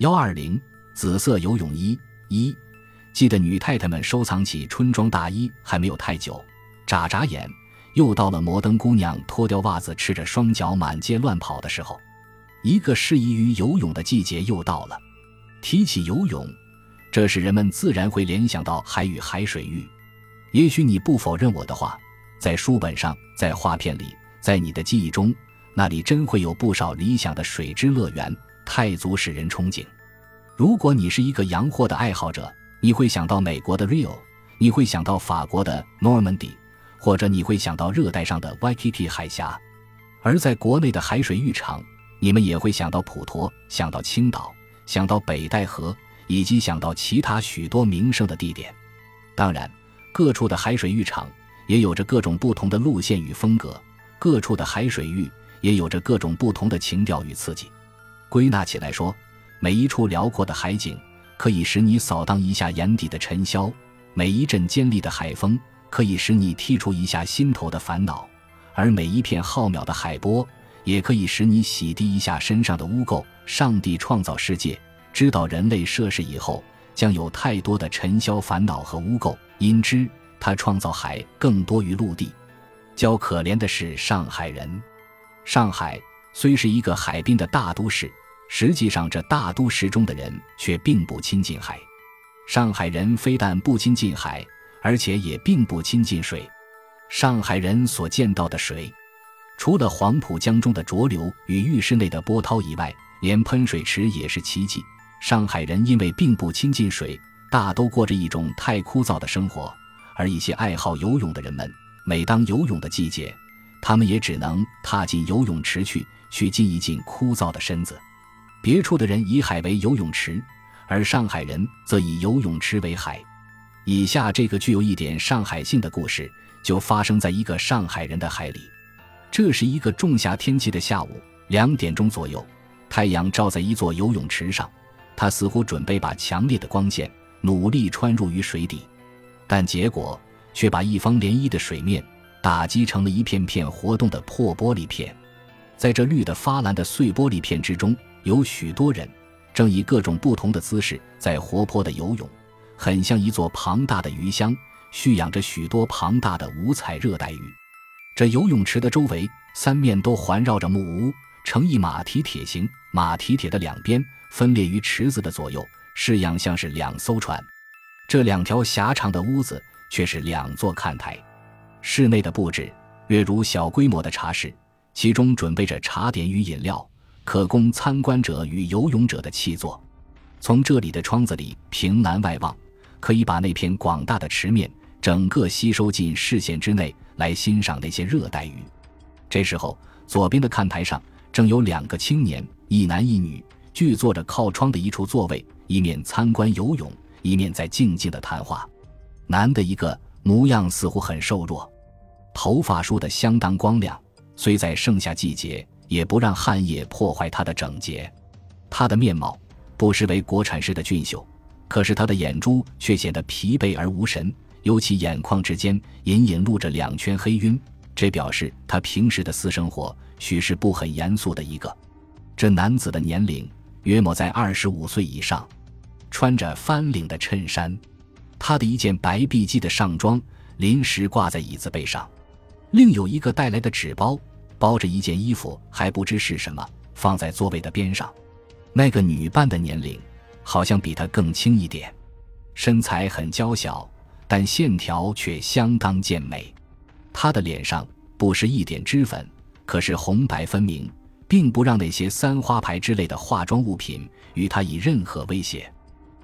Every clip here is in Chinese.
幺二零紫色游泳衣一，记得女太太们收藏起春装大衣还没有太久，眨眨眼，又到了摩登姑娘脱掉袜子赤着双脚满街乱跑的时候，一个适宜于游泳的季节又到了。提起游泳，这时人们自然会联想到海与海水浴。也许你不否认我的话，在书本上，在画片里，在你的记忆中，那里真会有不少理想的水之乐园，太足使人憧憬。如果你是一个洋货的爱好者，你会想到美国的 Rio，你会想到法国的 Normandy，或者你会想到热带上的 Waikiki 海峡。而在国内的海水浴场，你们也会想到普陀，想到青岛，想到北戴河，以及想到其他许多名胜的地点。当然。各处的海水浴场也有着各种不同的路线与风格，各处的海水浴也有着各种不同的情调与刺激。归纳起来说，每一处辽阔的海景可以使你扫荡一下眼底的尘嚣，每一阵尖利的海风可以使你剔除一下心头的烦恼，而每一片浩渺的海波也可以使你洗涤一下身上的污垢。上帝创造世界，知道人类涉世以后将有太多的尘嚣烦恼和污垢。因之，他创造海更多于陆地。较可怜的是上海人。上海虽是一个海滨的大都市，实际上这大都市中的人却并不亲近海。上海人非但不亲近海，而且也并不亲近水。上海人所见到的水，除了黄浦江中的浊流与浴室内的波涛以外，连喷水池也是奇迹。上海人因为并不亲近水。大都过着一种太枯燥的生活，而一些爱好游泳的人们，每当游泳的季节，他们也只能踏进游泳池去，去浸一浸枯燥的身子。别处的人以海为游泳池，而上海人则以游泳池为海。以下这个具有一点上海性的故事，就发生在一个上海人的海里。这是一个仲夏天气的下午，两点钟左右，太阳照在一座游泳池上，他似乎准备把强烈的光线。努力穿入于水底，但结果却把一方涟漪的水面打击成了一片片活动的破玻璃片。在这绿的发蓝的碎玻璃片之中，有许多人正以各种不同的姿势在活泼的游泳，很像一座庞大的鱼箱，蓄养着许多庞大的五彩热带鱼。这游泳池的周围三面都环绕着木屋，呈一马蹄铁形，马蹄铁的两边分裂于池子的左右。式样像是两艘船，这两条狭长的屋子却是两座看台。室内的布置略如小规模的茶室，其中准备着茶点与饮料，可供参观者与游泳者的气坐。从这里的窗子里凭栏外望，可以把那片广大的池面整个吸收进视线之内，来欣赏那些热带鱼。这时候，左边的看台上正有两个青年，一男一女，俱坐着靠窗的一处座位。一面参观游泳，一面在静静的谈话。男的一个模样似乎很瘦弱，头发梳得相当光亮，虽在盛夏季节，也不让汗液破坏他的整洁。他的面貌不失为国产式的俊秀，可是他的眼珠却显得疲惫而无神，尤其眼眶之间隐隐露着两圈黑晕，这表示他平时的私生活许是不很严肃的一个。这男子的年龄约莫在二十五岁以上。穿着翻领的衬衫，他的一件白碧鸡的上装临时挂在椅子背上，另有一个带来的纸包包着一件衣服，还不知是什么，放在座位的边上。那个女伴的年龄好像比他更轻一点，身材很娇小，但线条却相当健美。她的脸上不施一点脂粉，可是红白分明，并不让那些三花牌之类的化妆物品与她以任何威胁。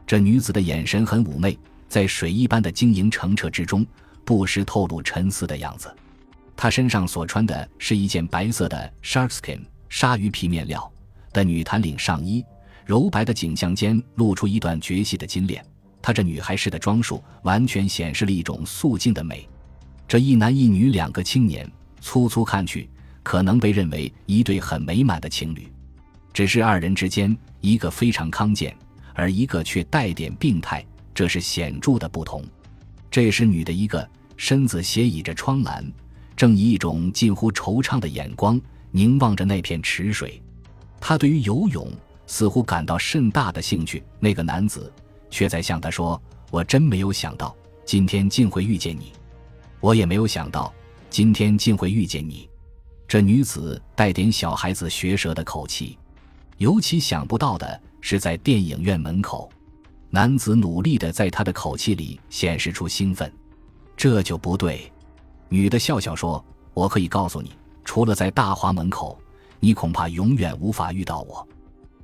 这女子的眼神很妩媚，在水一般的晶莹澄澈之中，不时透露沉思的样子。她身上所穿的是一件白色的 sharkskin 鲨鱼皮面料的女弹领上衣，柔白的颈项间露出一段绝细的金链。她这女孩式的装束，完全显示了一种素净的美。这一男一女两个青年，粗粗看去，可能被认为一对很美满的情侣。只是二人之间，一个非常康健。而一个却带点病态，这是显著的不同。这时，女的一个身子斜倚着窗栏，正以一种近乎惆怅的眼光凝望着那片池水。她对于游泳似乎感到甚大的兴趣。那个男子却在向他说：“我真没有想到今天竟会遇见你，我也没有想到今天竟会遇见你。”这女子带点小孩子学舌的口气，尤其想不到的是，在电影院门口，男子努力的在他的口气里显示出兴奋。这就不对。女的笑笑说：“我可以告诉你，除了在大华门口，你恐怕永远无法遇到我。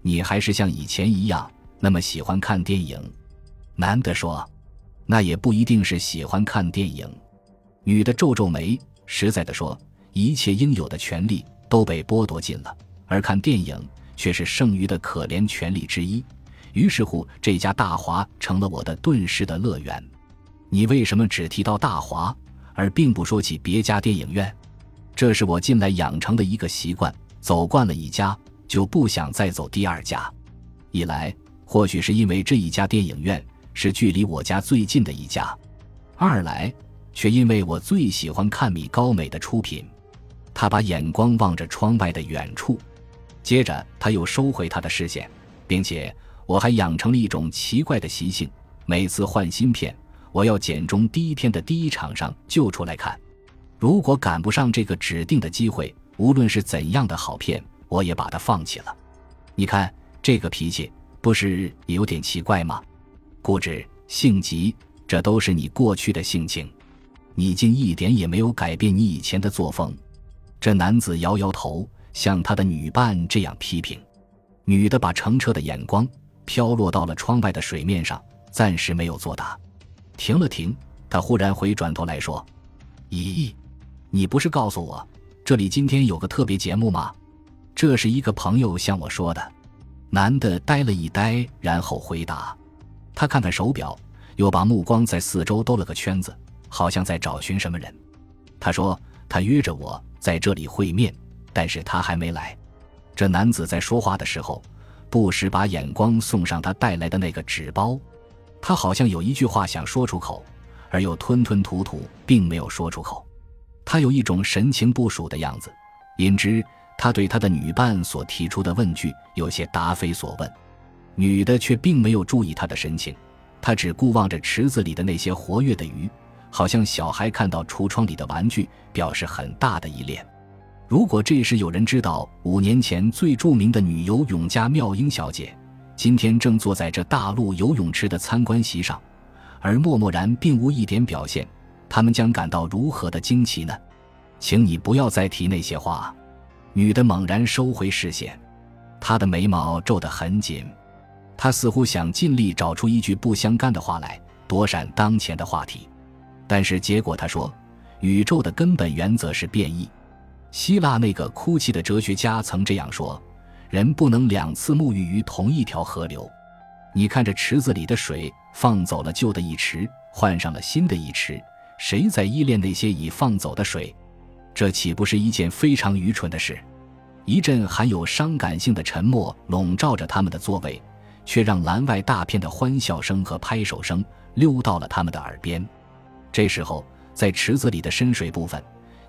你还是像以前一样那么喜欢看电影。”男的说：“那也不一定是喜欢看电影。”女的皱皱眉，实在的说。一切应有的权利都被剥夺尽了，而看电影却是剩余的可怜权利之一。于是乎，这家大华成了我的顿时的乐园。你为什么只提到大华，而并不说起别家电影院？这是我近来养成的一个习惯：走惯了一家，就不想再走第二家。一来，或许是因为这一家电影院是距离我家最近的一家；二来，却因为我最喜欢看米高美的出品。他把眼光望着窗外的远处，接着他又收回他的视线，并且我还养成了一种奇怪的习性：每次换新片，我要简中第一天的第一场上就出来看。如果赶不上这个指定的机会，无论是怎样的好片，我也把它放弃了。你看这个脾气，不是也有点奇怪吗？固执、性急，这都是你过去的性情，你竟一点也没有改变你以前的作风。这男子摇摇头，向他的女伴这样批评。女的把乘车的眼光飘落到了窗外的水面上，暂时没有作答。停了停，他忽然回转头来说：“咦，你不是告诉我这里今天有个特别节目吗？这是一个朋友向我说的。”男的呆了一呆，然后回答：“他看看手表，又把目光在四周兜了个圈子，好像在找寻什么人。”他说：“他约着我。”在这里会面，但是他还没来。这男子在说话的时候，不时把眼光送上他带来的那个纸包。他好像有一句话想说出口，而又吞吞吐吐，并没有说出口。他有一种神情不属的样子，因之，他对他的女伴所提出的问句有些答非所问。女的却并没有注意他的神情，她只顾望着池子里的那些活跃的鱼。好像小孩看到橱窗里的玩具，表示很大的依恋。如果这时有人知道五年前最著名的女游泳家妙英小姐，今天正坐在这大陆游泳池的参观席上，而默默然并无一点表现，他们将感到如何的惊奇呢？请你不要再提那些话。女的猛然收回视线，她的眉毛皱得很紧，她似乎想尽力找出一句不相干的话来躲闪当前的话题。但是结果，她说：“宇宙的根本原则是变异。希腊那个哭泣的哲学家曾这样说：人不能两次沐浴于同一条河流。你看这池子里的水，放走了旧的一池，换上了新的一池，谁在依恋那些已放走的水？这岂不是一件非常愚蠢的事？”一阵含有伤感性的沉默笼罩着他们的座位，却让栏外大片的欢笑声和拍手声溜到了他们的耳边。这时候，在池子里的深水部分，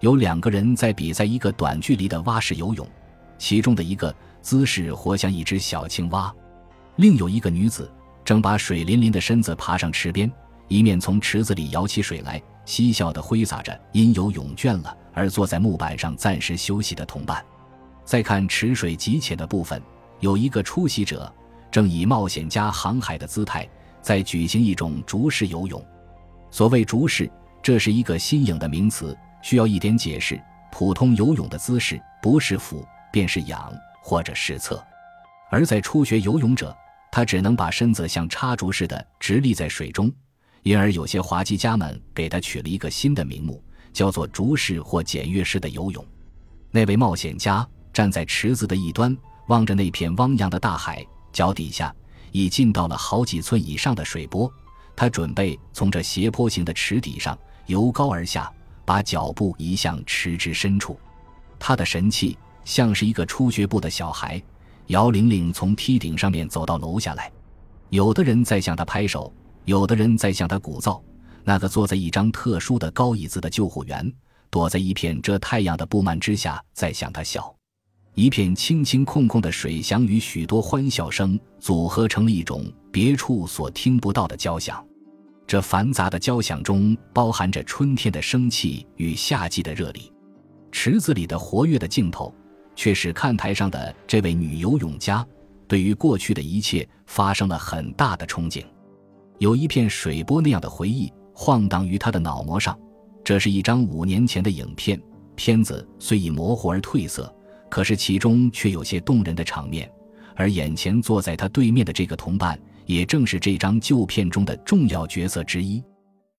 有两个人在比赛一个短距离的蛙式游泳，其中的一个姿势活像一只小青蛙，另有一个女子正把水淋淋的身子爬上池边，一面从池子里舀起水来，嬉笑地挥洒着因游泳倦了而坐在木板上暂时休息的同伴。再看池水极浅的部分，有一个出席者正以冒险家航海的姿态在举行一种竹式游泳。所谓竹式，这是一个新颖的名词，需要一点解释。普通游泳的姿势不是俯便是仰或者是侧，而在初学游泳者，他只能把身子像插竹似的直立在水中，因而有些滑稽家们给他取了一个新的名目，叫做竹式或简约式的游泳。那位冒险家站在池子的一端，望着那片汪洋的大海，脚底下已浸到了好几寸以上的水波。他准备从这斜坡形的池底上由高而下，把脚步移向池之深处。他的神气像是一个初学步的小孩，姚玲玲从梯顶上面走到楼下来。有的人在向他拍手，有的人在向他鼓噪。那个坐在一张特殊的高椅子的救护员，躲在一片遮太阳的布幔之下，在向他笑。一片清清空空的水响与许多欢笑声组合成了一种别处所听不到的交响。这繁杂的交响中包含着春天的生气与夏季的热力。池子里的活跃的镜头，却使看台上的这位女游泳家对于过去的一切发生了很大的憧憬。有一片水波那样的回忆晃荡于他的脑膜上。这是一张五年前的影片，片子虽已模糊而褪色，可是其中却有些动人的场面。而眼前坐在他对面的这个同伴，也正是这张旧片中的重要角色之一。